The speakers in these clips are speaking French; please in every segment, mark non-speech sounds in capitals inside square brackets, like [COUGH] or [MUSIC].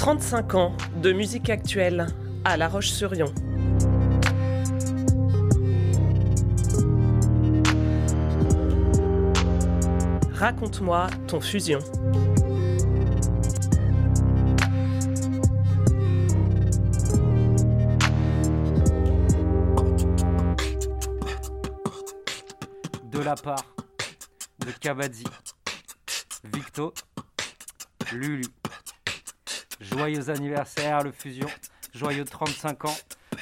35 ans de musique actuelle à La Roche-sur-Yon. Raconte-moi ton fusion. De la part de Kabadzi, Victo, Lulu. Joyeux anniversaire, le fusion. Joyeux 35 ans.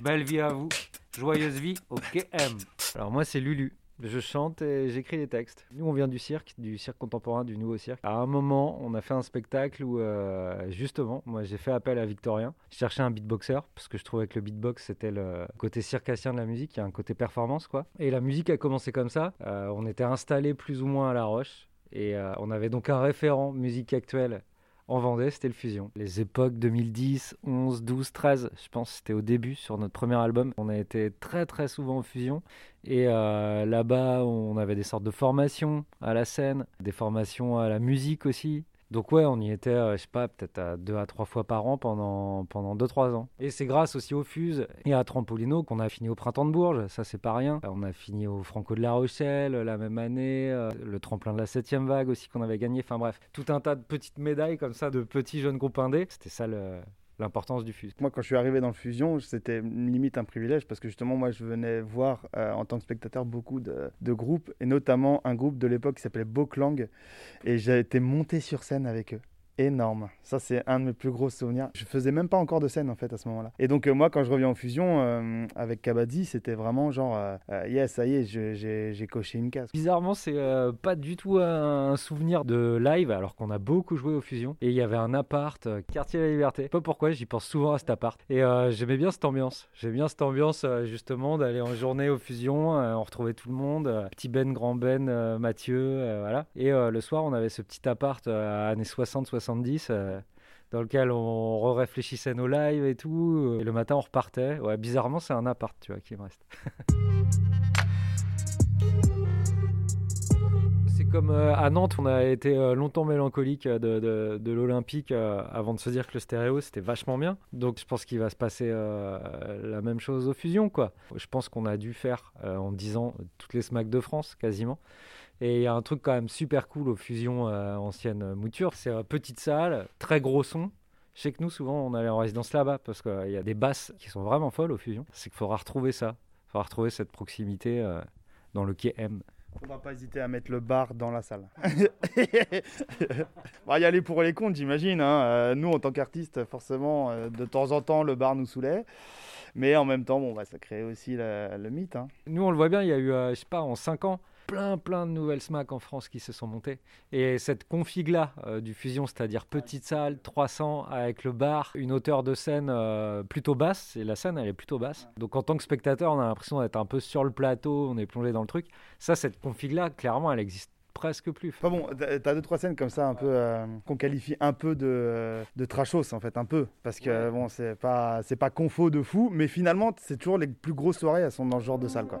Belle vie à vous. Joyeuse vie au KM. Alors moi c'est Lulu. Je chante et j'écris des textes. Nous on vient du cirque, du cirque contemporain, du nouveau cirque. À un moment on a fait un spectacle où euh, justement moi j'ai fait appel à Victorien. Je cherchais un beatboxer parce que je trouvais que le beatbox c'était le côté circassien de la musique, il y a un côté performance quoi. Et la musique a commencé comme ça. Euh, on était installé plus ou moins à La Roche. Et euh, on avait donc un référent musique actuelle en Vendée, c'était le Fusion. Les époques 2010, 11, 12, 13, je pense, c'était au début sur notre premier album. On a été très très souvent au Fusion. Et euh, là-bas, on avait des sortes de formations à la scène, des formations à la musique aussi. Donc ouais, on y était, euh, je sais pas, peut-être à deux à trois fois par an pendant pendant deux trois ans. Et c'est grâce aussi au Fuse et à Trampolino qu'on a fini au Printemps de Bourges. Ça c'est pas rien. On a fini au Franco de La Rochelle la même année, euh, le tremplin de la septième vague aussi qu'on avait gagné. Enfin bref, tout un tas de petites médailles comme ça de petits jeunes groupes indés. C'était ça le l'importance du Fuse. Moi, quand je suis arrivé dans le Fusion, c'était limite un privilège parce que justement, moi, je venais voir euh, en tant que spectateur beaucoup de, de, groupes et notamment un groupe de l'époque qui s'appelait Boklang et j'ai été monté sur scène avec eux énorme. Ça, c'est un de mes plus gros souvenirs. Je faisais même pas encore de scène en fait à ce moment-là. Et donc, euh, moi, quand je reviens en fusion euh, avec Kabaddi, c'était vraiment genre, euh, yes, ça y est, j'ai coché une case. Bizarrement, c'est pas du tout un souvenir de live alors qu'on a beaucoup joué aux fusions. Et il y avait un appart, quartier de la liberté. Pas pourquoi, j'y pense souvent à cet appart. Et j'aimais bien cette ambiance. J'aimais bien cette ambiance justement d'aller en journée aux fusions. on retrouvait tout le monde. petit Ben, grand Ben, Mathieu, voilà. Et le soir, on avait ce petit appart années 60, 60 euh, dans lequel on réfléchissait nos lives et tout. Euh, et le matin, on repartait. Ouais, bizarrement, c'est un appart, tu vois, qui me reste. [LAUGHS] c'est comme euh, à Nantes, on a été longtemps mélancolique de, l'Olympique avant de se dire que le stéréo c'était vachement bien. Donc je pense qu'il va se passer la même chose aux fusions quoi. Je pense qu'on a dû faire en 10 ans toutes les SMAC de France quasiment. Et il y a un truc quand même super cool aux fusions euh, anciennes mouture. C'est une petite salle, très gros son. Je sais que nous, souvent, on allait en résidence là-bas parce qu'il y a des basses qui sont vraiment folles aux fusions. C'est qu'il faudra retrouver ça. Il faudra retrouver cette proximité euh, dans le quai M. Faudra pas hésiter à mettre le bar dans la salle. On [LAUGHS] va y aller pour les comptes, j'imagine. Hein. Euh, nous, en tant qu'artistes, forcément, euh, de temps en temps, le bar nous saoulait. Mais en même temps, bon, bah, ça crée aussi la, le mythe. Hein. Nous, on le voit bien, il y a eu, euh, je sais pas, en 5 ans, plein plein de nouvelles SMAC en France qui se sont montées. Et cette config-là euh, du Fusion, c'est-à-dire petite salle, 300 avec le bar, une hauteur de scène euh, plutôt basse, et la scène elle est plutôt basse. Donc en tant que spectateur, on a l'impression d'être un peu sur le plateau, on est plongé dans le truc. Ça, cette config-là, clairement, elle existe presque plus. Enfin bon, t'as deux trois scènes comme ça un peu euh, qu'on qualifie un peu de, de trashos en fait, un peu parce que ouais. bon c'est pas c'est pas confo de fou, mais finalement c'est toujours les plus grosses soirées, elles sont dans ce genre de salle quoi.